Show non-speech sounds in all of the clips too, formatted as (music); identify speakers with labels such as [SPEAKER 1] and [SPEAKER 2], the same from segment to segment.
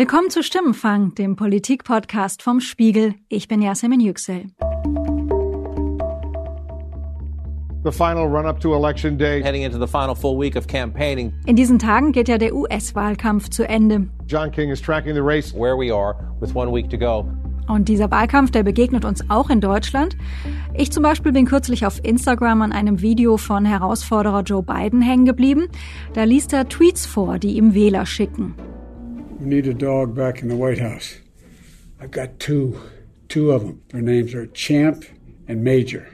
[SPEAKER 1] Willkommen zu Stimmenfang, dem Politik-Podcast vom Spiegel. Ich bin Yasemin Yüksel.
[SPEAKER 2] The final run-up to election day.
[SPEAKER 3] Heading into the final full week of campaigning.
[SPEAKER 1] In diesen Tagen geht ja der US-Wahlkampf zu Ende.
[SPEAKER 2] John King is tracking the race.
[SPEAKER 3] Where we are with one week to go.
[SPEAKER 1] Und dieser Wahlkampf, der begegnet uns auch in Deutschland. Ich zum Beispiel bin kürzlich auf Instagram an einem Video von Herausforderer Joe Biden hängen geblieben. Da liest er Tweets vor, die ihm Wähler schicken.
[SPEAKER 4] We need a dog back in the White House. I've got two, two of them. Their names are Champ and Major.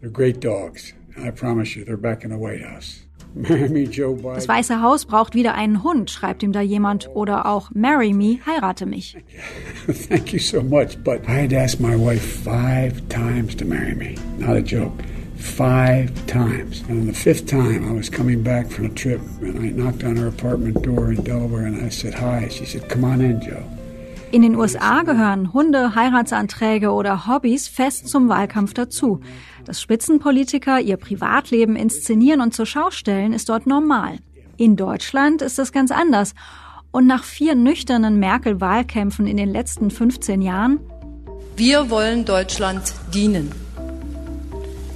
[SPEAKER 4] They're great dogs. I promise you, they're back in the White House. (laughs)
[SPEAKER 1] Das Weiße Haus braucht wieder einen Hund, schreibt ihm da jemand. Oder auch Marry me, heirate mich. (laughs)
[SPEAKER 4] Thank you so much, but I had asked my wife five times to marry me. Not a joke. Five times. And on the fifth time, I was coming back from a trip and I knocked on her apartment door in Delaware and I said hi. She said, Come on in, Joe.
[SPEAKER 1] In den USA gehören Hunde, Heiratsanträge oder Hobbys fest zum Wahlkampf dazu. Dass Spitzenpolitiker ihr Privatleben inszenieren und zur Schau stellen, ist dort normal. In Deutschland ist das ganz anders. Und nach vier nüchternen Merkel-Wahlkämpfen in den letzten 15 Jahren
[SPEAKER 5] Wir wollen Deutschland dienen.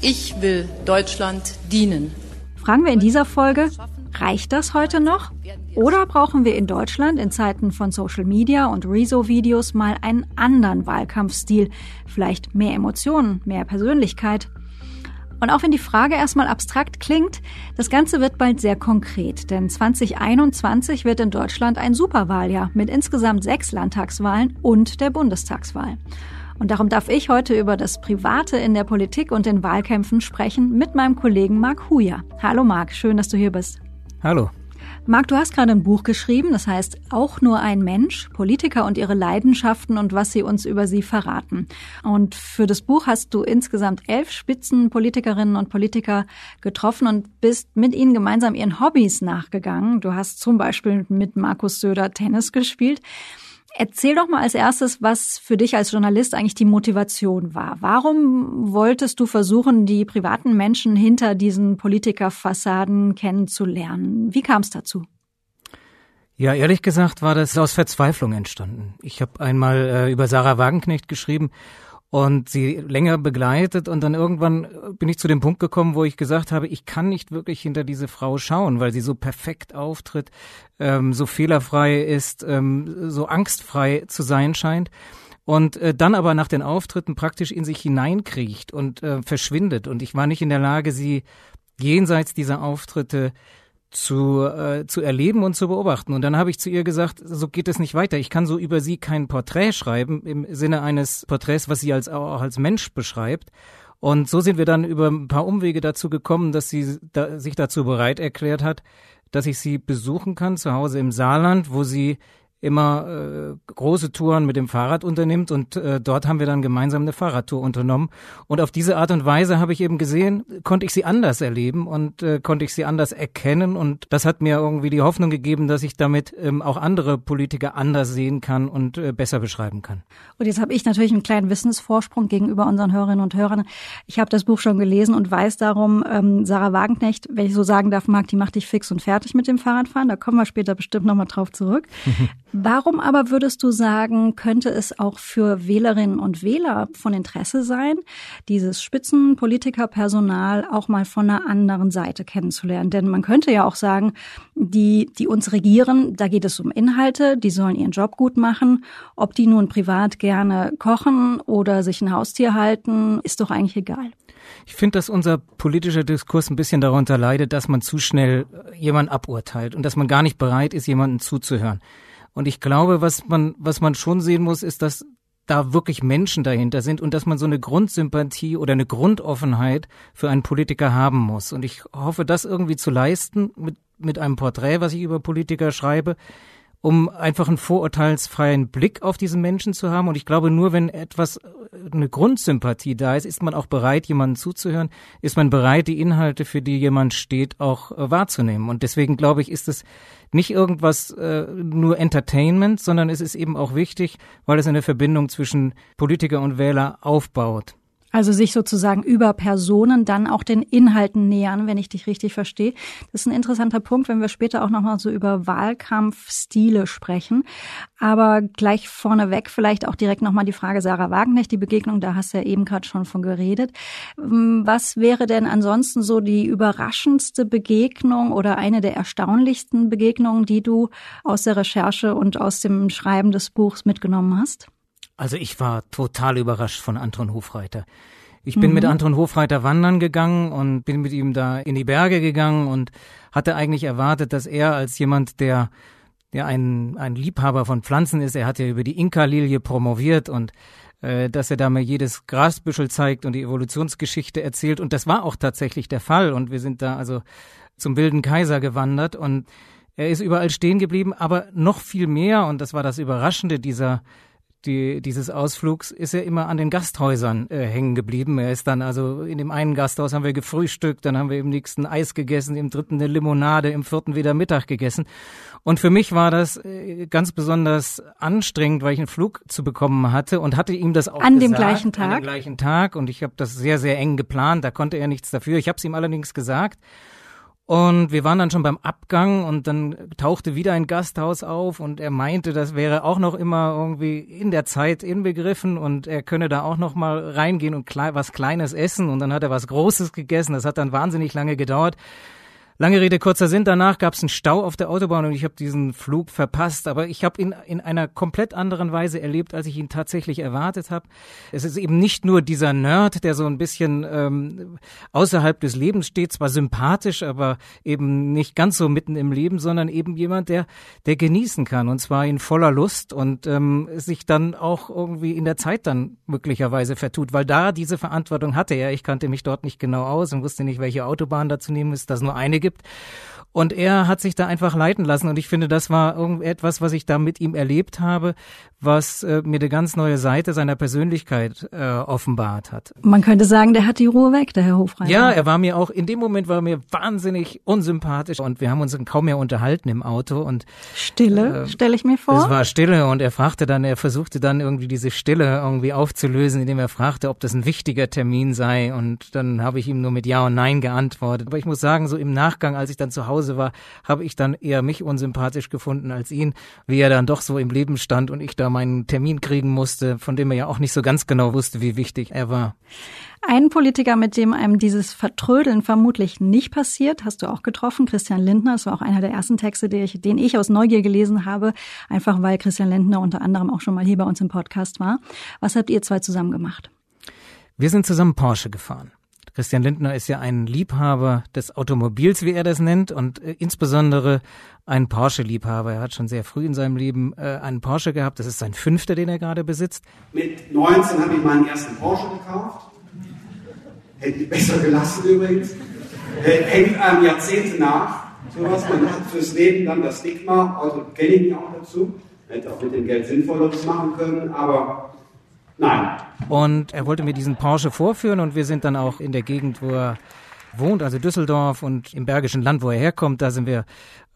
[SPEAKER 5] Ich will Deutschland dienen.
[SPEAKER 1] fragen wir in dieser Folge, reicht das heute noch? Oder brauchen wir in Deutschland in Zeiten von Social Media und Rezo-Videos mal einen anderen Wahlkampfstil? Vielleicht mehr Emotionen, mehr Persönlichkeit? Und auch wenn die Frage erstmal abstrakt klingt, das Ganze wird bald sehr konkret, denn 2021 wird in Deutschland ein Superwahljahr mit insgesamt sechs Landtagswahlen und der Bundestagswahl. Und darum darf ich heute über das Private in der Politik und den Wahlkämpfen sprechen mit meinem Kollegen Marc Huja. Hallo Marc, schön, dass du hier bist.
[SPEAKER 6] Hallo.
[SPEAKER 1] Marc, du hast gerade ein Buch geschrieben, das heißt Auch nur ein Mensch, Politiker und ihre Leidenschaften und was sie uns über sie verraten. Und für das Buch hast du insgesamt elf Spitzenpolitikerinnen und Politiker getroffen und bist mit ihnen gemeinsam ihren Hobbys nachgegangen. Du hast zum Beispiel mit Markus Söder Tennis gespielt. Erzähl doch mal als erstes, was für dich als Journalist eigentlich die Motivation war. Warum wolltest du versuchen, die privaten Menschen hinter diesen Politikerfassaden kennenzulernen? Wie kam es dazu?
[SPEAKER 6] Ja, ehrlich gesagt war das aus Verzweiflung entstanden. Ich habe einmal äh, über Sarah Wagenknecht geschrieben und sie länger begleitet und dann irgendwann bin ich zu dem Punkt gekommen, wo ich gesagt habe, ich kann nicht wirklich hinter diese Frau schauen, weil sie so perfekt auftritt, ähm, so fehlerfrei ist, ähm, so angstfrei zu sein scheint und äh, dann aber nach den Auftritten praktisch in sich hineinkriecht und äh, verschwindet. Und ich war nicht in der Lage, sie jenseits dieser Auftritte zu, äh, zu erleben und zu beobachten. Und dann habe ich zu ihr gesagt, so geht es nicht weiter. Ich kann so über sie kein Porträt schreiben im Sinne eines Porträts, was sie als auch als Mensch beschreibt. Und so sind wir dann über ein paar Umwege dazu gekommen, dass sie da, sich dazu bereit erklärt hat, dass ich sie besuchen kann zu Hause im Saarland, wo sie immer äh, große Touren mit dem Fahrrad unternimmt und äh, dort haben wir dann gemeinsam eine Fahrradtour unternommen und auf diese Art und Weise habe ich eben gesehen, konnte ich sie anders erleben und äh, konnte ich sie anders erkennen und das hat mir irgendwie die Hoffnung gegeben, dass ich damit ähm, auch andere Politiker anders sehen kann und äh, besser beschreiben kann.
[SPEAKER 1] Und jetzt habe ich natürlich einen kleinen Wissensvorsprung gegenüber unseren Hörerinnen und Hörern. Ich habe das Buch schon gelesen und weiß darum, ähm, Sarah Wagenknecht, wenn ich so sagen darf, Marc, die macht dich fix und fertig mit dem Fahrradfahren. Da kommen wir später bestimmt nochmal drauf zurück. (laughs) Warum aber würdest du sagen, könnte es auch für Wählerinnen und Wähler von Interesse sein, dieses Spitzenpolitikerpersonal auch mal von einer anderen Seite kennenzulernen? Denn man könnte ja auch sagen, die, die uns regieren, da geht es um Inhalte, die sollen ihren Job gut machen. Ob die nun privat gerne kochen oder sich ein Haustier halten, ist doch eigentlich egal.
[SPEAKER 6] Ich finde, dass unser politischer Diskurs ein bisschen darunter leidet, dass man zu schnell jemanden aburteilt und dass man gar nicht bereit ist, jemanden zuzuhören. Und ich glaube, was man, was man schon sehen muss, ist, dass da wirklich Menschen dahinter sind und dass man so eine Grundsympathie oder eine Grundoffenheit für einen Politiker haben muss. Und ich hoffe, das irgendwie zu leisten mit, mit einem Porträt, was ich über Politiker schreibe, um einfach einen vorurteilsfreien Blick auf diesen Menschen zu haben. Und ich glaube, nur wenn etwas, eine Grundsympathie da ist, ist man auch bereit, jemanden zuzuhören, ist man bereit, die Inhalte, für die jemand steht, auch äh, wahrzunehmen. Und deswegen glaube ich, ist es nicht irgendwas äh, nur Entertainment, sondern es ist eben auch wichtig, weil es eine Verbindung zwischen Politiker und Wähler aufbaut.
[SPEAKER 1] Also sich sozusagen über Personen dann auch den Inhalten nähern, wenn ich dich richtig verstehe. Das ist ein interessanter Punkt, wenn wir später auch nochmal so über Wahlkampfstile sprechen. Aber gleich vorneweg vielleicht auch direkt nochmal die Frage Sarah Wagenknecht, die Begegnung, da hast du ja eben gerade schon von geredet. Was wäre denn ansonsten so die überraschendste Begegnung oder eine der erstaunlichsten Begegnungen, die du aus der Recherche und aus dem Schreiben des Buchs mitgenommen hast?
[SPEAKER 6] Also ich war total überrascht von Anton Hofreiter. Ich bin mhm. mit Anton Hofreiter wandern gegangen und bin mit ihm da in die Berge gegangen und hatte eigentlich erwartet, dass er als jemand, der der ein, ein Liebhaber von Pflanzen ist, er hat ja über die Inka-Lilie promoviert und äh, dass er da mir jedes Grasbüschel zeigt und die Evolutionsgeschichte erzählt. Und das war auch tatsächlich der Fall. Und wir sind da also zum wilden Kaiser gewandert und er ist überall stehen geblieben, aber noch viel mehr, und das war das Überraschende dieser die, dieses Ausflugs ist er immer an den Gasthäusern äh, hängen geblieben. Er ist dann also in dem einen Gasthaus haben wir gefrühstückt, dann haben wir im nächsten Eis gegessen, im dritten eine Limonade, im vierten wieder Mittag gegessen. Und für mich war das äh, ganz besonders anstrengend, weil ich einen Flug zu bekommen hatte und hatte ihm das auch
[SPEAKER 1] an
[SPEAKER 6] gesagt,
[SPEAKER 1] dem gleichen Tag.
[SPEAKER 6] An dem gleichen Tag und ich habe das sehr sehr eng geplant. Da konnte er nichts dafür. Ich habe es ihm allerdings gesagt. Und wir waren dann schon beim Abgang und dann tauchte wieder ein Gasthaus auf und er meinte, das wäre auch noch immer irgendwie in der Zeit inbegriffen und er könne da auch noch mal reingehen und was Kleines essen und dann hat er was Großes gegessen. Das hat dann wahnsinnig lange gedauert. Lange Rede, kurzer Sinn, danach gab es einen Stau auf der Autobahn und ich habe diesen Flug verpasst. Aber ich habe ihn in einer komplett anderen Weise erlebt, als ich ihn tatsächlich erwartet habe. Es ist eben nicht nur dieser Nerd, der so ein bisschen ähm, außerhalb des Lebens steht, zwar sympathisch, aber eben nicht ganz so mitten im Leben, sondern eben jemand, der, der genießen kann und zwar in voller Lust und ähm, sich dann auch irgendwie in der Zeit dann möglicherweise vertut, weil da diese Verantwortung hatte er. Ich kannte mich dort nicht genau aus und wusste nicht, welche Autobahn da zu nehmen ist, dass nur eine gibt. Und er hat sich da einfach leiten lassen. Und ich finde, das war irgendetwas, was ich da mit ihm erlebt habe, was äh, mir eine ganz neue Seite seiner Persönlichkeit äh, offenbart hat.
[SPEAKER 1] Man könnte sagen, der hat die Ruhe weg, der Herr Hofreiter.
[SPEAKER 6] Ja, er war mir auch, in dem Moment war er mir wahnsinnig unsympathisch und wir haben uns kaum mehr unterhalten im Auto und
[SPEAKER 1] Stille, äh, stelle ich mir vor.
[SPEAKER 6] Es war Stille und er fragte dann, er versuchte dann irgendwie diese Stille irgendwie aufzulösen, indem er fragte, ob das ein wichtiger Termin sei und dann habe ich ihm nur mit Ja und Nein geantwortet. Aber ich muss sagen, so im Nachgang, als ich dann zu Hause war, habe ich dann eher mich unsympathisch gefunden als ihn, wie er dann doch so im Leben stand und ich da meinen Termin kriegen musste, von dem er ja auch nicht so ganz genau wusste, wie wichtig er war.
[SPEAKER 1] Ein Politiker, mit dem einem dieses Vertrödeln vermutlich nicht passiert, hast du auch getroffen, Christian Lindner. Das war auch einer der ersten Texte, den ich, den ich aus Neugier gelesen habe, einfach weil Christian Lindner unter anderem auch schon mal hier bei uns im Podcast war. Was habt ihr zwei zusammen gemacht?
[SPEAKER 6] Wir sind zusammen Porsche gefahren. Christian Lindner ist ja ein Liebhaber des Automobils, wie er das nennt, und äh, insbesondere ein Porsche-Liebhaber. Er hat schon sehr früh in seinem Leben äh, einen Porsche gehabt. Das ist sein fünfter, den er gerade besitzt.
[SPEAKER 7] Mit 19 habe ich meinen ersten Porsche gekauft. Hätte ich besser gelassen übrigens. Hängt einem Jahrzehnte nach. Sowas, man hat fürs Leben dann das Stigma, also kenne ich mich auch dazu. Hätte auch mit dem Geld Sinnvolleres machen können, aber Nein.
[SPEAKER 6] Und er wollte mir diesen Porsche vorführen und wir sind dann auch in der Gegend, wo er wohnt, also Düsseldorf und im Bergischen Land, wo er herkommt, da sind wir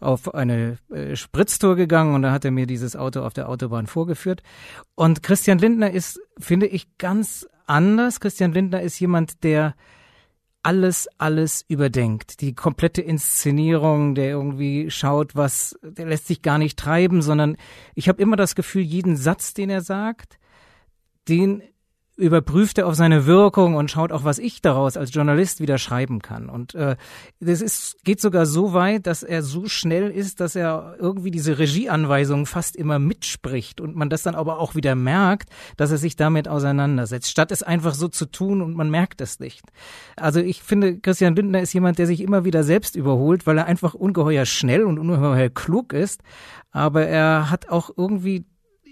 [SPEAKER 6] auf eine äh, Spritztour gegangen und da hat er mir dieses Auto auf der Autobahn vorgeführt. Und Christian Lindner ist, finde ich, ganz anders. Christian Lindner ist jemand, der alles, alles überdenkt. Die komplette Inszenierung, der irgendwie schaut, was, der lässt sich gar nicht treiben, sondern ich habe immer das Gefühl, jeden Satz, den er sagt, den überprüft er auf seine Wirkung und schaut auch, was ich daraus als Journalist wieder schreiben kann. Und äh, das ist, geht sogar so weit, dass er so schnell ist, dass er irgendwie diese Regieanweisungen fast immer mitspricht und man das dann aber auch wieder merkt, dass er sich damit auseinandersetzt, statt es einfach so zu tun und man merkt es nicht. Also ich finde, Christian Lindner ist jemand, der sich immer wieder selbst überholt, weil er einfach ungeheuer schnell und ungeheuer klug ist, aber er hat auch irgendwie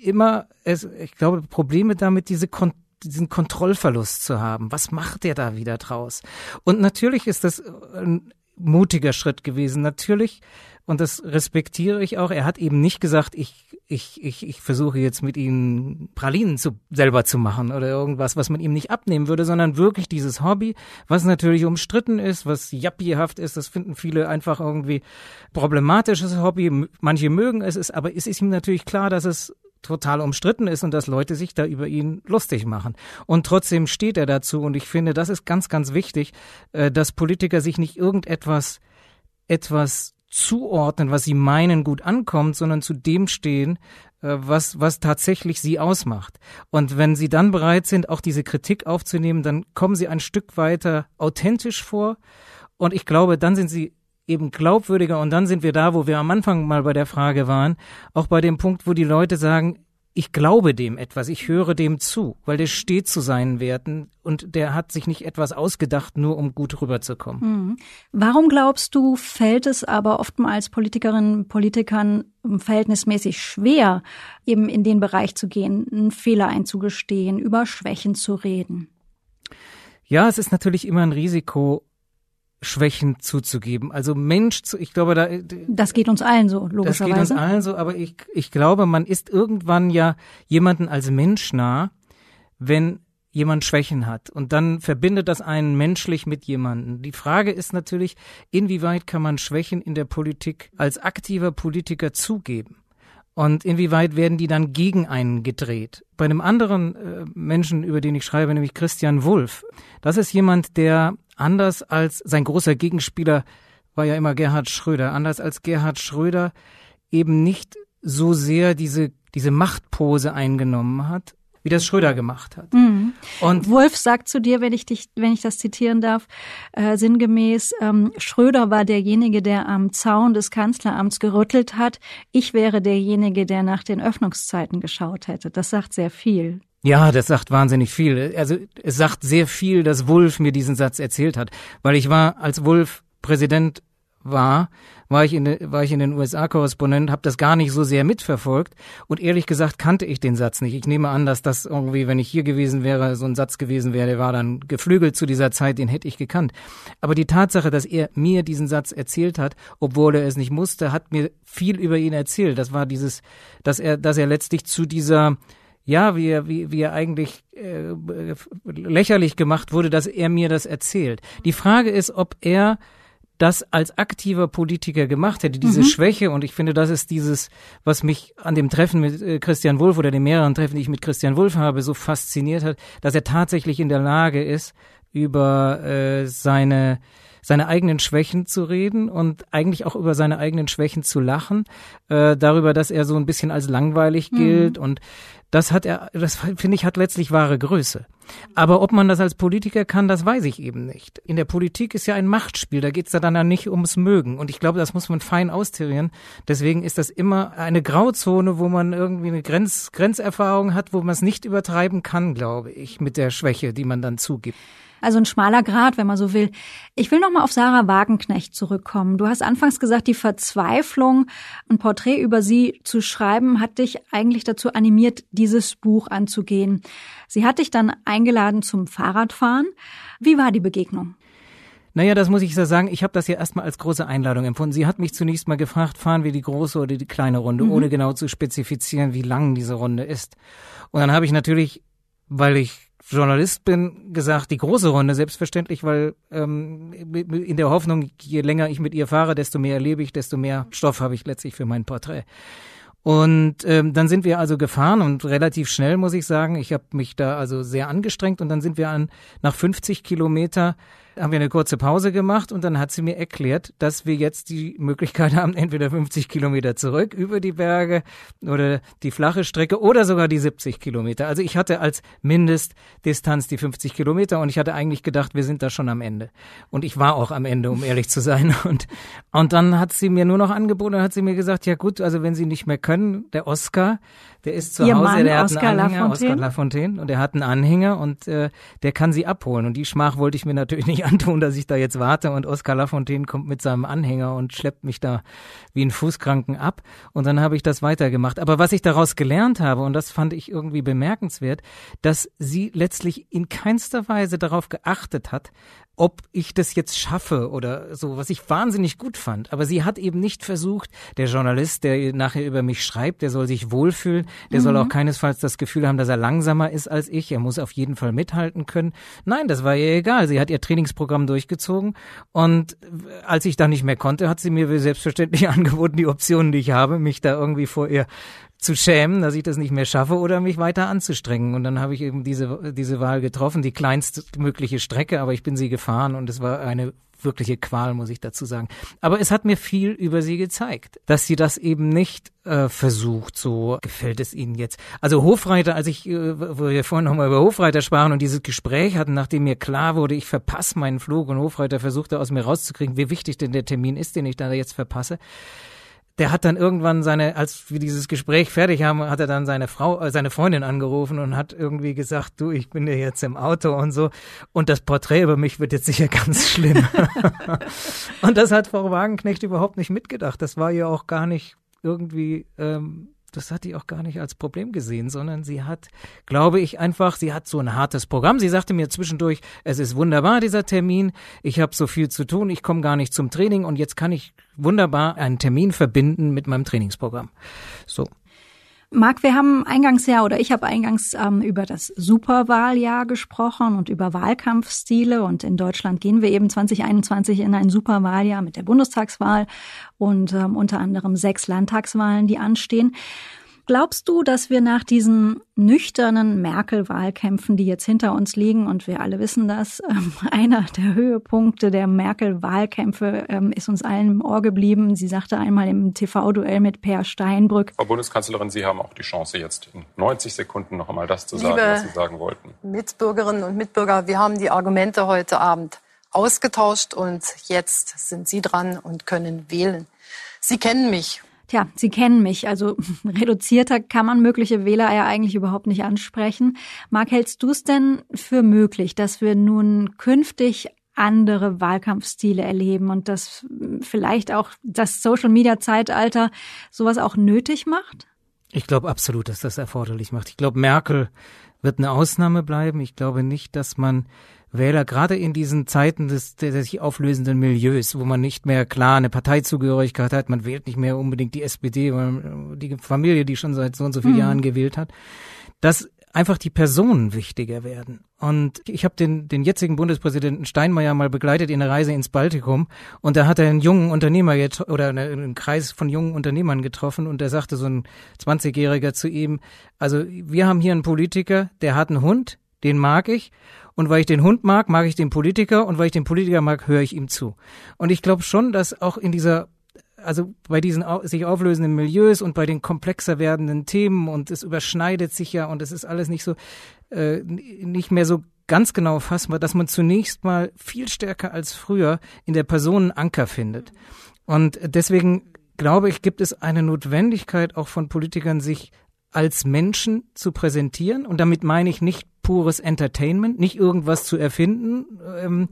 [SPEAKER 6] immer, es, ich glaube, Probleme damit, diese Kon diesen Kontrollverlust zu haben. Was macht der da wieder draus? Und natürlich ist das ein mutiger Schritt gewesen. Natürlich, und das respektiere ich auch, er hat eben nicht gesagt, ich, ich, ich, ich versuche jetzt mit ihnen Pralinen zu, selber zu machen oder irgendwas, was man ihm nicht abnehmen würde, sondern wirklich dieses Hobby, was natürlich umstritten ist, was jappiehaft ist, das finden viele einfach irgendwie problematisches Hobby. Manche mögen es, aber es ist ihm natürlich klar, dass es total umstritten ist und dass Leute sich da über ihn lustig machen. Und trotzdem steht er dazu und ich finde, das ist ganz, ganz wichtig, äh, dass Politiker sich nicht irgendetwas etwas zuordnen, was sie meinen gut ankommt, sondern zu dem stehen, äh, was, was tatsächlich sie ausmacht. Und wenn sie dann bereit sind, auch diese Kritik aufzunehmen, dann kommen sie ein Stück weiter authentisch vor. Und ich glaube, dann sind sie eben glaubwürdiger und dann sind wir da, wo wir am Anfang mal bei der Frage waren, auch bei dem Punkt, wo die Leute sagen, ich glaube dem etwas, ich höre dem zu, weil der steht zu seinen Werten und der hat sich nicht etwas ausgedacht, nur um gut rüberzukommen.
[SPEAKER 1] Mhm. Warum glaubst du, fällt es aber oftmals Politikerinnen und Politikern verhältnismäßig schwer, eben in den Bereich zu gehen, einen Fehler einzugestehen, über Schwächen zu reden?
[SPEAKER 6] Ja, es ist natürlich immer ein Risiko, Schwächen zuzugeben. Also Mensch, zu, ich glaube, da
[SPEAKER 1] das geht uns allen so logischerweise.
[SPEAKER 6] Das geht uns allen so, aber ich ich glaube, man ist irgendwann ja jemanden als Mensch nah, wenn jemand Schwächen hat und dann verbindet das einen menschlich mit jemanden. Die Frage ist natürlich, inwieweit kann man Schwächen in der Politik als aktiver Politiker zugeben? Und inwieweit werden die dann gegen einen gedreht? Bei einem anderen äh, Menschen, über den ich schreibe, nämlich Christian Wulff, das ist jemand, der anders als sein großer Gegenspieler war ja immer Gerhard Schröder, anders als Gerhard Schröder eben nicht so sehr diese, diese Machtpose eingenommen hat, wie das Schröder gemacht hat.
[SPEAKER 1] Mhm. Und Wolf sagt zu dir, wenn ich dich, wenn ich das zitieren darf, äh, sinngemäß, ähm, Schröder war derjenige, der am Zaun des Kanzleramts gerüttelt hat. Ich wäre derjenige, der nach den Öffnungszeiten geschaut hätte. Das sagt sehr viel.
[SPEAKER 6] Ja, das sagt wahnsinnig viel. Also es sagt sehr viel, dass Wulff mir diesen Satz erzählt hat, weil ich war, als Wulff Präsident war, war ich in, war ich in den USA Korrespondent, habe das gar nicht so sehr mitverfolgt und ehrlich gesagt kannte ich den Satz nicht. Ich nehme an, dass das irgendwie, wenn ich hier gewesen wäre, so ein Satz gewesen wäre, der war dann geflügelt zu dieser Zeit, den hätte ich gekannt. Aber die Tatsache, dass er mir diesen Satz erzählt hat, obwohl er es nicht musste, hat mir viel über ihn erzählt. Das war dieses, dass er, dass er letztlich zu dieser ja, wie er, wie, wie er eigentlich äh, lächerlich gemacht wurde, dass er mir das erzählt. Die Frage ist, ob er das als aktiver Politiker gemacht hätte, diese mhm. Schwäche. Und ich finde, das ist dieses, was mich an dem Treffen mit äh, Christian Wulff oder den mehreren Treffen, die ich mit Christian Wulff habe, so fasziniert hat, dass er tatsächlich in der Lage ist, über äh, seine seine eigenen Schwächen zu reden und eigentlich auch über seine eigenen Schwächen zu lachen, äh, darüber, dass er so ein bisschen als langweilig mhm. gilt mhm. und das hat er, das finde ich, hat letztlich wahre Größe. Aber ob man das als Politiker kann, das weiß ich eben nicht. In der Politik ist ja ein Machtspiel, da geht es dann ja nicht ums Mögen. Und ich glaube, das muss man fein austarieren. Deswegen ist das immer eine Grauzone, wo man irgendwie eine Grenz, Grenzerfahrung hat, wo man es nicht übertreiben kann, glaube ich, mit der Schwäche, die man dann zugibt.
[SPEAKER 1] Also ein schmaler Grad, wenn man so will. Ich will noch mal auf Sarah Wagenknecht zurückkommen. Du hast anfangs gesagt, die Verzweiflung, ein Porträt über sie zu schreiben, hat dich eigentlich dazu animiert, dieses Buch anzugehen. Sie hat dich dann eingeladen zum Fahrradfahren. Wie war die Begegnung?
[SPEAKER 6] Naja, das muss ich so sagen. Ich habe das ja erstmal als große Einladung empfunden. Sie hat mich zunächst mal gefragt, fahren wir die große oder die kleine Runde, mhm. ohne genau zu spezifizieren, wie lang diese Runde ist. Und dann habe ich natürlich, weil ich Journalist bin, gesagt, die große Runde, selbstverständlich, weil ähm, in der Hoffnung, je länger ich mit ihr fahre, desto mehr erlebe ich, desto mehr Stoff habe ich letztlich für mein Porträt. Und ähm, dann sind wir also gefahren und relativ schnell, muss ich sagen. Ich habe mich da also sehr angestrengt und dann sind wir an nach 50 Kilometer haben wir eine kurze Pause gemacht und dann hat sie mir erklärt, dass wir jetzt die Möglichkeit haben, entweder 50 Kilometer zurück über die Berge oder die flache Strecke oder sogar die 70 Kilometer. Also ich hatte als Mindestdistanz die 50 Kilometer und ich hatte eigentlich gedacht, wir sind da schon am Ende. Und ich war auch am Ende, um ehrlich zu sein. (laughs) Und, und dann hat sie mir nur noch angeboten, hat sie mir gesagt, ja gut, also wenn Sie nicht mehr können, der Oscar, der ist zu
[SPEAKER 1] Ihr
[SPEAKER 6] Hause,
[SPEAKER 1] Mann,
[SPEAKER 6] der
[SPEAKER 1] Oscar
[SPEAKER 6] hat einen Anhänger,
[SPEAKER 1] Lafontaine?
[SPEAKER 6] Oscar Lafontaine, und er hat einen Anhänger und äh, der kann sie abholen. Und die Schmach wollte ich mir natürlich nicht antun, dass ich da jetzt warte und Oscar Lafontaine kommt mit seinem Anhänger und schleppt mich da wie ein Fußkranken ab. Und dann habe ich das weitergemacht. Aber was ich daraus gelernt habe, und das fand ich irgendwie bemerkenswert, dass sie letztlich in keinster Weise darauf geachtet hat, ob ich das jetzt schaffe oder so, was ich wahnsinnig gut fand. Aber sie hat eben nicht versucht, der Journalist, der nachher über mich schreibt, der soll sich wohlfühlen, der mhm. soll auch keinesfalls das Gefühl haben, dass er langsamer ist als ich, er muss auf jeden Fall mithalten können. Nein, das war ihr egal. Sie hat ihr Trainingsprogramm durchgezogen und als ich da nicht mehr konnte, hat sie mir selbstverständlich (laughs) angeboten, die Optionen, die ich habe, mich da irgendwie vor ihr zu schämen, dass ich das nicht mehr schaffe oder mich weiter anzustrengen. Und dann habe ich eben diese, diese Wahl getroffen, die kleinstmögliche Strecke, aber ich bin sie gefahren und es war eine wirkliche Qual, muss ich dazu sagen. Aber es hat mir viel über sie gezeigt, dass sie das eben nicht äh, versucht, so gefällt es ihnen jetzt. Also Hofreiter, als ich, äh, wo wir vorhin nochmal über Hofreiter sprachen und dieses Gespräch hatten, nachdem mir klar wurde, ich verpasse meinen Flug und Hofreiter versuchte aus mir rauszukriegen, wie wichtig denn der Termin ist, den ich da jetzt verpasse der hat dann irgendwann seine, als wir dieses Gespräch fertig haben, hat er dann seine Frau, äh, seine Freundin angerufen und hat irgendwie gesagt, du, ich bin ja jetzt im Auto und so. Und das Porträt über mich wird jetzt sicher ganz (laughs) schlimm. und das hat Frau Wagenknecht überhaupt nicht mitgedacht. Das war ja auch gar nicht irgendwie ähm, das hat die auch gar nicht als Problem gesehen, sondern sie hat, glaube ich, einfach, sie hat so ein hartes Programm. Sie sagte mir zwischendurch, es ist wunderbar, dieser Termin, ich habe so viel zu tun, ich komme gar nicht zum Training und jetzt kann ich wunderbar einen Termin verbinden mit meinem Trainingsprogramm. So.
[SPEAKER 1] Marc, wir haben eingangs ja oder ich habe eingangs ähm, über das Superwahljahr gesprochen und über Wahlkampfstile und in Deutschland gehen wir eben 2021 in ein Superwahljahr mit der Bundestagswahl und ähm, unter anderem sechs Landtagswahlen, die anstehen. Glaubst du, dass wir nach diesen nüchternen Merkel-Wahlkämpfen, die jetzt hinter uns liegen, und wir alle wissen das, (laughs) ähm, einer der Höhepunkte der Merkel-Wahlkämpfe ähm, ist uns allen im Ohr geblieben. Sie sagte einmal im TV-Duell mit Per Steinbrück.
[SPEAKER 8] Frau Bundeskanzlerin, Sie haben auch die Chance, jetzt in 90 Sekunden noch einmal das zu sagen, Liebe was Sie sagen wollten.
[SPEAKER 5] Mitbürgerinnen und Mitbürger, wir haben die Argumente heute Abend ausgetauscht und jetzt sind Sie dran und können wählen. Sie kennen mich
[SPEAKER 1] Tja, Sie kennen mich. Also (laughs) reduzierter kann man mögliche Wähler ja eigentlich überhaupt nicht ansprechen. Marc, hältst du es denn für möglich, dass wir nun künftig andere Wahlkampfstile erleben und dass vielleicht auch das Social-Media-Zeitalter sowas auch nötig macht?
[SPEAKER 6] Ich glaube absolut, dass das erforderlich macht. Ich glaube, Merkel wird eine Ausnahme bleiben. Ich glaube nicht, dass man Wähler, gerade in diesen Zeiten des, der sich auflösenden Milieus, wo man nicht mehr klar eine Parteizugehörigkeit hat, man wählt nicht mehr unbedingt die SPD, die Familie, die schon seit so und so vielen mhm. Jahren gewählt hat, dass einfach die Personen wichtiger werden. Und ich habe den, den jetzigen Bundespräsidenten Steinmeier mal begleitet in einer Reise ins Baltikum und da hat er einen jungen Unternehmer oder einen Kreis von jungen Unternehmern getroffen und er sagte so ein 20-Jähriger zu ihm, also wir haben hier einen Politiker, der hat einen Hund, den mag ich und weil ich den Hund mag, mag ich den Politiker. Und weil ich den Politiker mag, höre ich ihm zu. Und ich glaube schon, dass auch in dieser also bei diesen sich auflösenden Milieus und bei den komplexer werdenden Themen und es überschneidet sich ja und es ist alles nicht so äh, nicht mehr so ganz genau fassbar, dass man zunächst mal viel stärker als früher in der Person Anker findet. Und deswegen glaube ich, gibt es eine Notwendigkeit auch von Politikern, sich als Menschen zu präsentieren. Und damit meine ich nicht pures Entertainment, nicht irgendwas zu erfinden, ähm,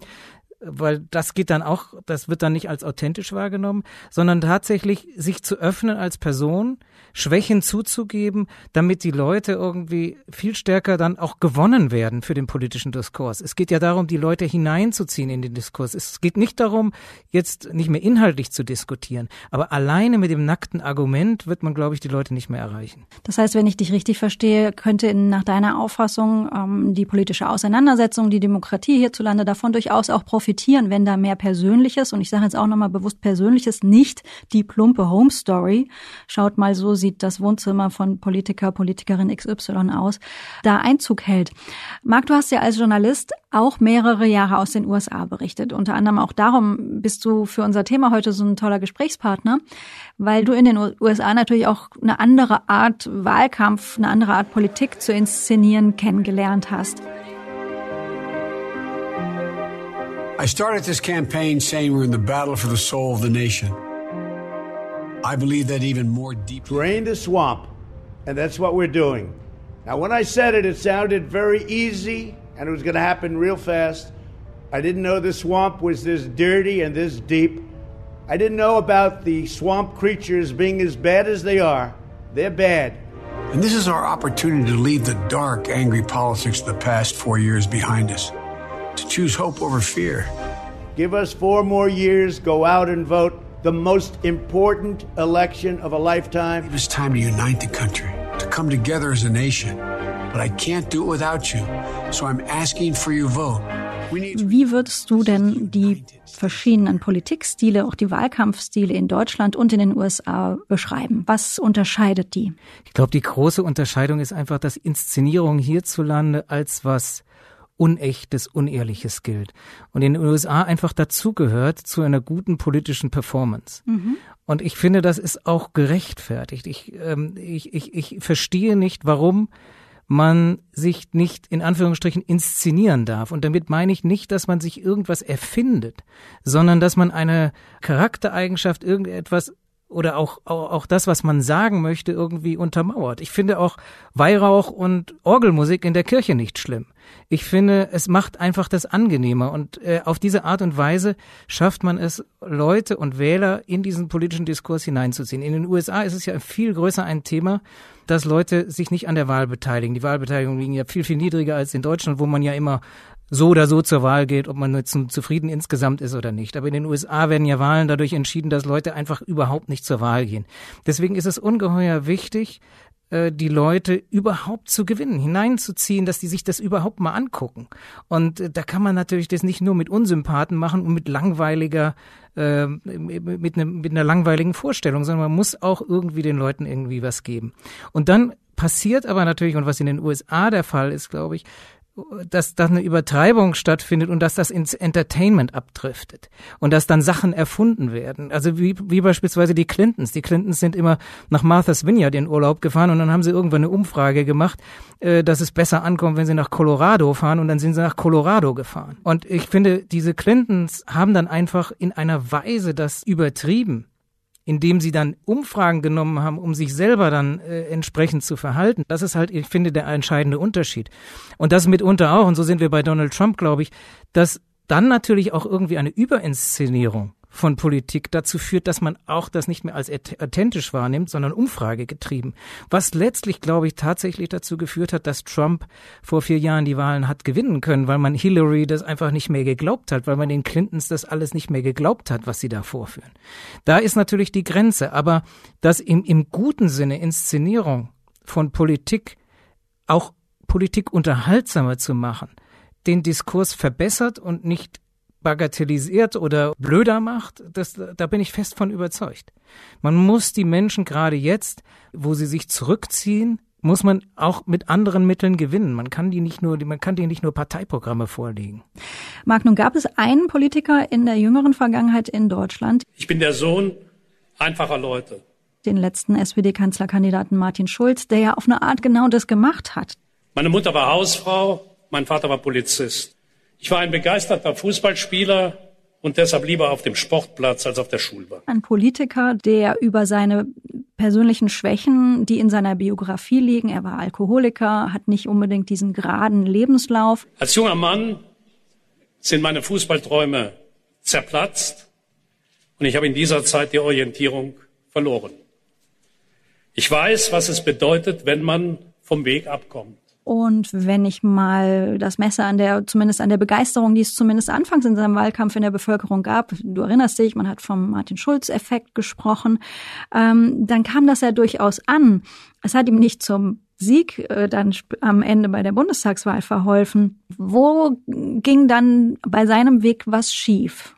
[SPEAKER 6] weil das geht dann auch, das wird dann nicht als authentisch wahrgenommen, sondern tatsächlich sich zu öffnen als Person, Schwächen zuzugeben, damit die Leute irgendwie viel stärker dann auch gewonnen werden für den politischen Diskurs. Es geht ja darum, die Leute hineinzuziehen in den Diskurs. Es geht nicht darum, jetzt nicht mehr inhaltlich zu diskutieren, aber alleine mit dem nackten Argument wird man, glaube ich, die Leute nicht mehr erreichen.
[SPEAKER 1] Das heißt, wenn ich dich richtig verstehe, könnte nach deiner Auffassung ähm, die politische Auseinandersetzung, die Demokratie hierzulande davon durchaus auch profitieren, wenn da mehr Persönliches, und ich sage jetzt auch nochmal bewusst Persönliches, nicht die plumpe Home Story, schaut mal so, sieht das Wohnzimmer von Politiker, Politikerin XY aus, da Einzug hält. Marc, du hast ja als Journalist auch mehrere Jahre aus den USA berichtet. Unter anderem auch darum bist du für unser Thema heute so ein toller Gesprächspartner, weil du in den USA natürlich auch eine andere Art Wahlkampf, eine andere Art Politik zu inszenieren kennengelernt hast.
[SPEAKER 4] I started this campaign saying we're in the battle for the soul of the nation. I believe that even more deeply.
[SPEAKER 2] Drain the swamp, and that's what we're doing. Now, when I said it, it sounded very easy and it was going to happen real fast. I didn't know the swamp was this dirty and this deep. I didn't know about the swamp creatures being as bad as they are. They're bad.
[SPEAKER 4] And this is our opportunity to leave the dark, angry politics of the past four years behind us, to choose hope over fear.
[SPEAKER 2] Give us four more years, go out and vote the most important election of a lifetime.
[SPEAKER 4] It is time to unite the country, to come together as a nation. But I can't do it without you. So I'm asking for your vote.
[SPEAKER 1] Wie würdest du denn die verschiedenen Politikstile, auch die Wahlkampfstile in Deutschland und in den USA beschreiben? Was unterscheidet die?
[SPEAKER 6] Ich glaube, die große Unterscheidung ist einfach, dass Inszenierung hierzulande als was Unechtes, Unehrliches gilt. Und in den USA einfach dazugehört zu einer guten politischen Performance. Mhm. Und ich finde, das ist auch gerechtfertigt. Ich, ähm, ich, ich, ich verstehe nicht, warum man sich nicht in Anführungsstrichen inszenieren darf. Und damit meine ich nicht, dass man sich irgendwas erfindet, sondern dass man eine Charaktereigenschaft, irgendetwas oder auch, auch, auch das, was man sagen möchte, irgendwie untermauert. Ich finde auch Weihrauch und Orgelmusik in der Kirche nicht schlimm. Ich finde, es macht einfach das angenehmer und äh, auf diese Art und Weise schafft man es, Leute und Wähler in diesen politischen Diskurs hineinzuziehen. In den USA ist es ja viel größer ein Thema, dass Leute sich nicht an der Wahl beteiligen. Die Wahlbeteiligung liegen ja viel, viel niedriger als in Deutschland, wo man ja immer so oder so zur Wahl geht, ob man jetzt zufrieden insgesamt ist oder nicht. Aber in den USA werden ja Wahlen dadurch entschieden, dass Leute einfach überhaupt nicht zur Wahl gehen. Deswegen ist es ungeheuer wichtig, äh, die Leute überhaupt zu gewinnen, hineinzuziehen, dass die sich das überhaupt mal angucken. Und äh, da kann man natürlich das nicht nur mit Unsympathen machen und mit langweiliger, äh, mit, ne, mit einer langweiligen Vorstellung, sondern man muss auch irgendwie den Leuten irgendwie was geben. Und dann passiert aber natürlich, und was in den USA der Fall ist, glaube ich, dass da eine Übertreibung stattfindet und dass das ins Entertainment abdriftet und dass dann Sachen erfunden werden. Also wie, wie beispielsweise die Clintons. Die Clintons sind immer nach Martha's Vineyard in Urlaub gefahren und dann haben sie irgendwann eine Umfrage gemacht, äh, dass es besser ankommt, wenn sie nach Colorado fahren und dann sind sie nach Colorado gefahren. Und ich finde, diese Clintons haben dann einfach in einer Weise das übertrieben indem sie dann Umfragen genommen haben, um sich selber dann äh, entsprechend zu verhalten. Das ist halt, ich finde, der entscheidende Unterschied. Und das mitunter auch, und so sind wir bei Donald Trump, glaube ich, dass dann natürlich auch irgendwie eine Überinszenierung von Politik dazu führt, dass man auch das nicht mehr als authentisch wahrnimmt, sondern umfragegetrieben. Was letztlich, glaube ich, tatsächlich dazu geführt hat, dass Trump vor vier Jahren die Wahlen hat gewinnen können, weil man Hillary das einfach nicht mehr geglaubt hat, weil man den Clintons das alles nicht mehr geglaubt hat, was sie da vorführen. Da ist natürlich die Grenze, aber dass im, im guten Sinne Inszenierung von Politik auch Politik unterhaltsamer zu machen, den Diskurs verbessert und nicht bagatellisiert oder blöder macht, das, da bin ich fest von überzeugt. Man muss die Menschen gerade jetzt, wo sie sich zurückziehen, muss man auch mit anderen Mitteln gewinnen. Man kann die nicht nur, man kann die nicht nur Parteiprogramme vorlegen.
[SPEAKER 1] Marc, nun gab es einen Politiker in der jüngeren Vergangenheit in Deutschland.
[SPEAKER 9] Ich bin der Sohn einfacher Leute.
[SPEAKER 1] Den letzten SPD-Kanzlerkandidaten Martin Schulz, der ja auf eine Art genau das gemacht hat.
[SPEAKER 9] Meine Mutter war Hausfrau, mein Vater war Polizist. Ich war ein begeisterter Fußballspieler und deshalb lieber auf dem Sportplatz als auf der Schulbank.
[SPEAKER 1] Ein Politiker, der über seine persönlichen Schwächen, die in seiner Biografie liegen, er war Alkoholiker, hat nicht unbedingt diesen geraden Lebenslauf.
[SPEAKER 9] Als junger Mann sind meine Fußballträume zerplatzt und ich habe in dieser Zeit die Orientierung verloren. Ich weiß, was es bedeutet, wenn man vom Weg abkommt.
[SPEAKER 1] Und wenn ich mal das Messer an der, zumindest an der Begeisterung, die es zumindest anfangs in seinem Wahlkampf in der Bevölkerung gab, du erinnerst dich, man hat vom Martin Schulz-Effekt gesprochen, ähm, dann kam das ja durchaus an. Es hat ihm nicht zum Sieg äh, dann am Ende bei der Bundestagswahl verholfen. Wo ging dann bei seinem Weg was schief?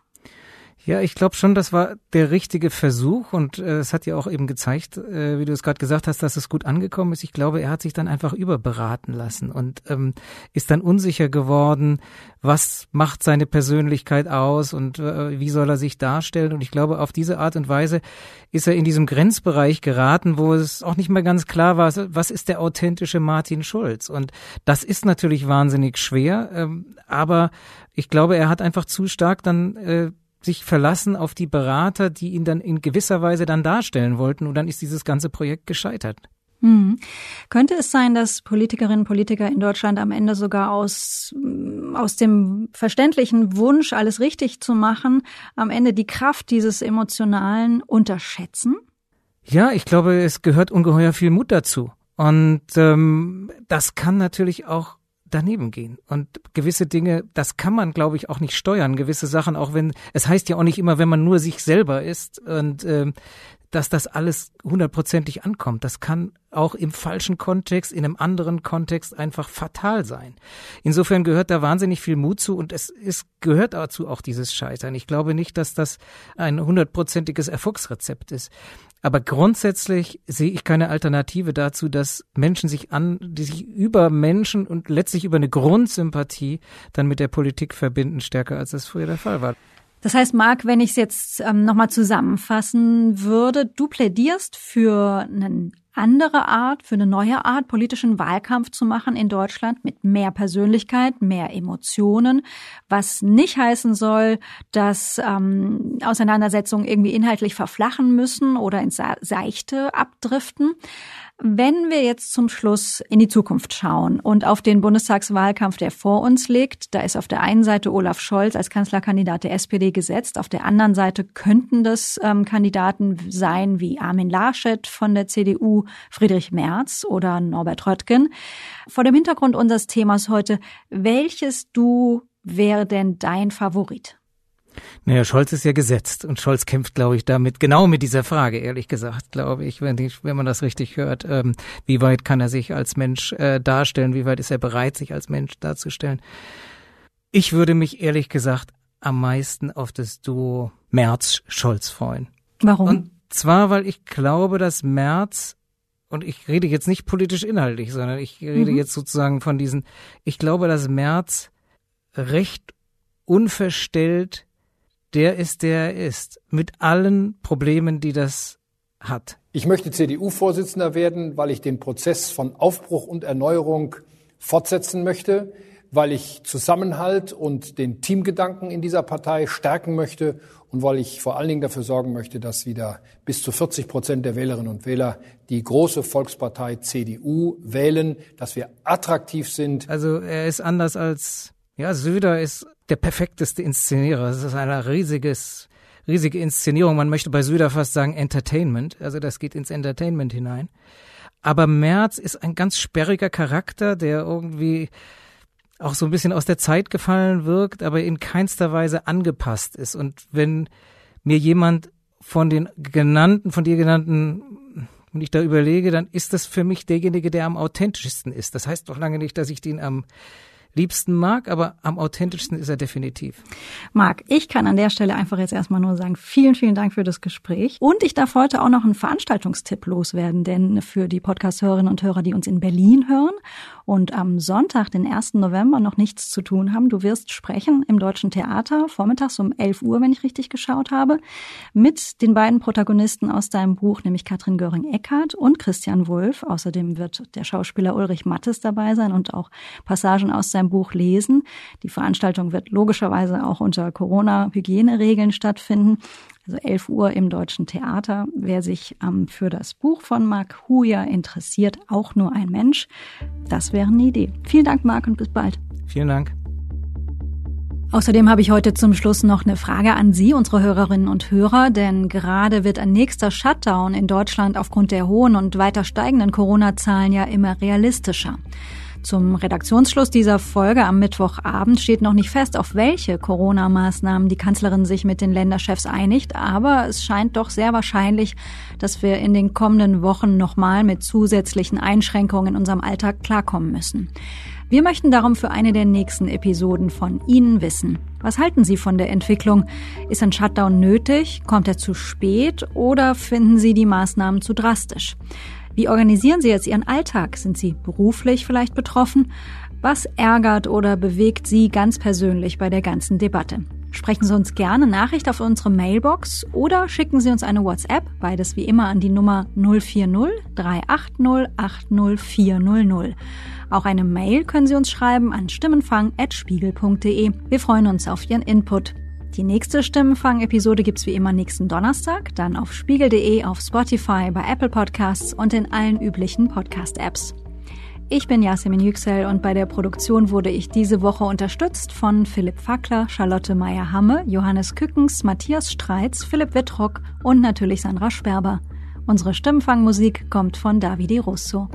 [SPEAKER 6] Ja, ich glaube schon, das war der richtige Versuch und äh, es hat ja auch eben gezeigt, äh, wie du es gerade gesagt hast, dass es gut angekommen ist. Ich glaube, er hat sich dann einfach überberaten lassen und ähm, ist dann unsicher geworden, was macht seine Persönlichkeit aus und äh, wie soll er sich darstellen. Und ich glaube, auf diese Art und Weise ist er in diesem Grenzbereich geraten, wo es auch nicht mehr ganz klar war, was ist der authentische Martin Schulz. Und das ist natürlich wahnsinnig schwer, ähm, aber ich glaube, er hat einfach zu stark dann äh, sich verlassen auf die Berater, die ihn dann in gewisser Weise dann darstellen wollten und dann ist dieses ganze Projekt gescheitert.
[SPEAKER 1] Hm. Könnte es sein, dass Politikerinnen und Politiker in Deutschland am Ende sogar aus, aus dem verständlichen Wunsch, alles richtig zu machen, am Ende die Kraft dieses Emotionalen unterschätzen?
[SPEAKER 6] Ja, ich glaube, es gehört ungeheuer viel Mut dazu. Und ähm, das kann natürlich auch daneben gehen. Und gewisse Dinge, das kann man, glaube ich, auch nicht steuern. Gewisse Sachen, auch wenn, es heißt ja auch nicht immer, wenn man nur sich selber ist. Und äh, dass das alles hundertprozentig ankommt. Das kann auch im falschen Kontext, in einem anderen Kontext einfach fatal sein. Insofern gehört da wahnsinnig viel Mut zu und es ist, gehört dazu auch dieses Scheitern. Ich glaube nicht, dass das ein hundertprozentiges Erfolgsrezept ist. Aber grundsätzlich sehe ich keine Alternative dazu, dass Menschen sich an, die sich über Menschen und letztlich über eine Grundsympathie dann mit der Politik verbinden, stärker als das früher der Fall war.
[SPEAKER 1] Das heißt, Marc, wenn ich es jetzt ähm, nochmal zusammenfassen würde, du plädierst für eine andere Art, für eine neue Art, politischen Wahlkampf zu machen in Deutschland mit mehr Persönlichkeit, mehr Emotionen, was nicht heißen soll, dass ähm, Auseinandersetzungen irgendwie inhaltlich verflachen müssen oder ins Seichte abdriften. Wenn wir jetzt zum Schluss in die Zukunft schauen und auf den Bundestagswahlkampf, der vor uns liegt, da ist auf der einen Seite Olaf Scholz als Kanzlerkandidat der SPD gesetzt, auf der anderen Seite könnten das ähm, Kandidaten sein wie Armin Laschet von der CDU, Friedrich Merz oder Norbert Röttgen. Vor dem Hintergrund unseres Themas heute, welches du wäre denn dein Favorit?
[SPEAKER 6] Naja, Scholz ist ja gesetzt und Scholz kämpft, glaube ich, damit genau mit dieser Frage, ehrlich gesagt, glaube ich, wenn, ich, wenn man das richtig hört. Ähm, wie weit kann er sich als Mensch äh, darstellen? Wie weit ist er bereit, sich als Mensch darzustellen? Ich würde mich ehrlich gesagt am meisten auf das Duo Merz-Scholz freuen.
[SPEAKER 1] Warum?
[SPEAKER 6] Und zwar, weil ich glaube, dass Merz und ich rede jetzt nicht politisch inhaltlich, sondern ich rede mhm. jetzt sozusagen von diesen, ich glaube, dass Merz recht unverstellt der ist, der er ist, mit allen Problemen, die das hat.
[SPEAKER 10] Ich möchte CDU-Vorsitzender werden, weil ich den Prozess von Aufbruch und Erneuerung fortsetzen möchte, weil ich Zusammenhalt und den Teamgedanken in dieser Partei stärken möchte und weil ich vor allen Dingen dafür sorgen möchte, dass wieder bis zu 40 Prozent der Wählerinnen und Wähler die große Volkspartei CDU wählen, dass wir attraktiv sind.
[SPEAKER 6] Also er ist anders als, ja, Söder ist der perfekteste Inszenierer. Es ist eine riesiges, riesige Inszenierung. Man möchte bei Söder fast sagen Entertainment. Also das geht ins Entertainment hinein. Aber Merz ist ein ganz sperriger Charakter, der irgendwie auch so ein bisschen aus der Zeit gefallen wirkt, aber in keinster Weise angepasst ist. Und wenn mir jemand von den genannten, von dir genannten, wenn ich da überlege, dann ist das für mich derjenige, der am authentischsten ist. Das heißt doch lange nicht, dass ich den am liebsten mag, aber am authentischsten ist er definitiv.
[SPEAKER 1] Marc, ich kann an der Stelle einfach jetzt erstmal nur sagen, vielen, vielen Dank für das Gespräch. Und ich darf heute auch noch einen Veranstaltungstipp loswerden, denn für die Podcast-Hörerinnen und Hörer, die uns in Berlin hören und am Sonntag, den 1. November, noch nichts zu tun haben, du wirst sprechen im Deutschen Theater, vormittags um 11 Uhr, wenn ich richtig geschaut habe, mit den beiden Protagonisten aus deinem Buch, nämlich Katrin Göring-Eckardt und Christian Wulff. Außerdem wird der Schauspieler Ulrich Mattes dabei sein und auch Passagen aus seinem Buch lesen. Die Veranstaltung wird logischerweise auch unter Corona-Hygieneregeln stattfinden. Also 11 Uhr im Deutschen Theater. Wer sich ähm, für das Buch von Marc Huja interessiert, auch nur ein Mensch, das wäre eine Idee. Vielen Dank, Marc, und bis bald.
[SPEAKER 6] Vielen Dank.
[SPEAKER 1] Außerdem habe ich heute zum Schluss noch eine Frage an Sie, unsere Hörerinnen und Hörer, denn gerade wird ein nächster Shutdown in Deutschland aufgrund der hohen und weiter steigenden Corona-Zahlen ja immer realistischer. Zum Redaktionsschluss dieser Folge am Mittwochabend steht noch nicht fest, auf welche Corona-Maßnahmen die Kanzlerin sich mit den Länderchefs einigt, aber es scheint doch sehr wahrscheinlich, dass wir in den kommenden Wochen nochmal mit zusätzlichen Einschränkungen in unserem Alltag klarkommen müssen. Wir möchten darum für eine der nächsten Episoden von Ihnen wissen. Was halten Sie von der Entwicklung? Ist ein Shutdown nötig? Kommt er zu spät? Oder finden Sie die Maßnahmen zu drastisch? Wie organisieren Sie jetzt Ihren Alltag? Sind Sie beruflich vielleicht betroffen? Was ärgert oder bewegt Sie ganz persönlich bei der ganzen Debatte? Sprechen Sie uns gerne Nachricht auf unsere Mailbox oder schicken Sie uns eine WhatsApp, beides wie immer an die Nummer 040 380 80400. Auch eine Mail können Sie uns schreiben an stimmenfang.spiegel.de. Wir freuen uns auf Ihren Input. Die nächste Stimmenfang-Episode gibt's wie immer nächsten Donnerstag, dann auf spiegel.de, auf Spotify, bei Apple Podcasts und in allen üblichen Podcast-Apps. Ich bin Yasemin Yüksel und bei der Produktion wurde ich diese Woche unterstützt von Philipp Fackler, Charlotte Meyer-Hamme, Johannes Kückens, Matthias Streitz, Philipp Wittrock und natürlich Sandra Sperber. Unsere Stimmenfangmusik kommt von Davide Russo.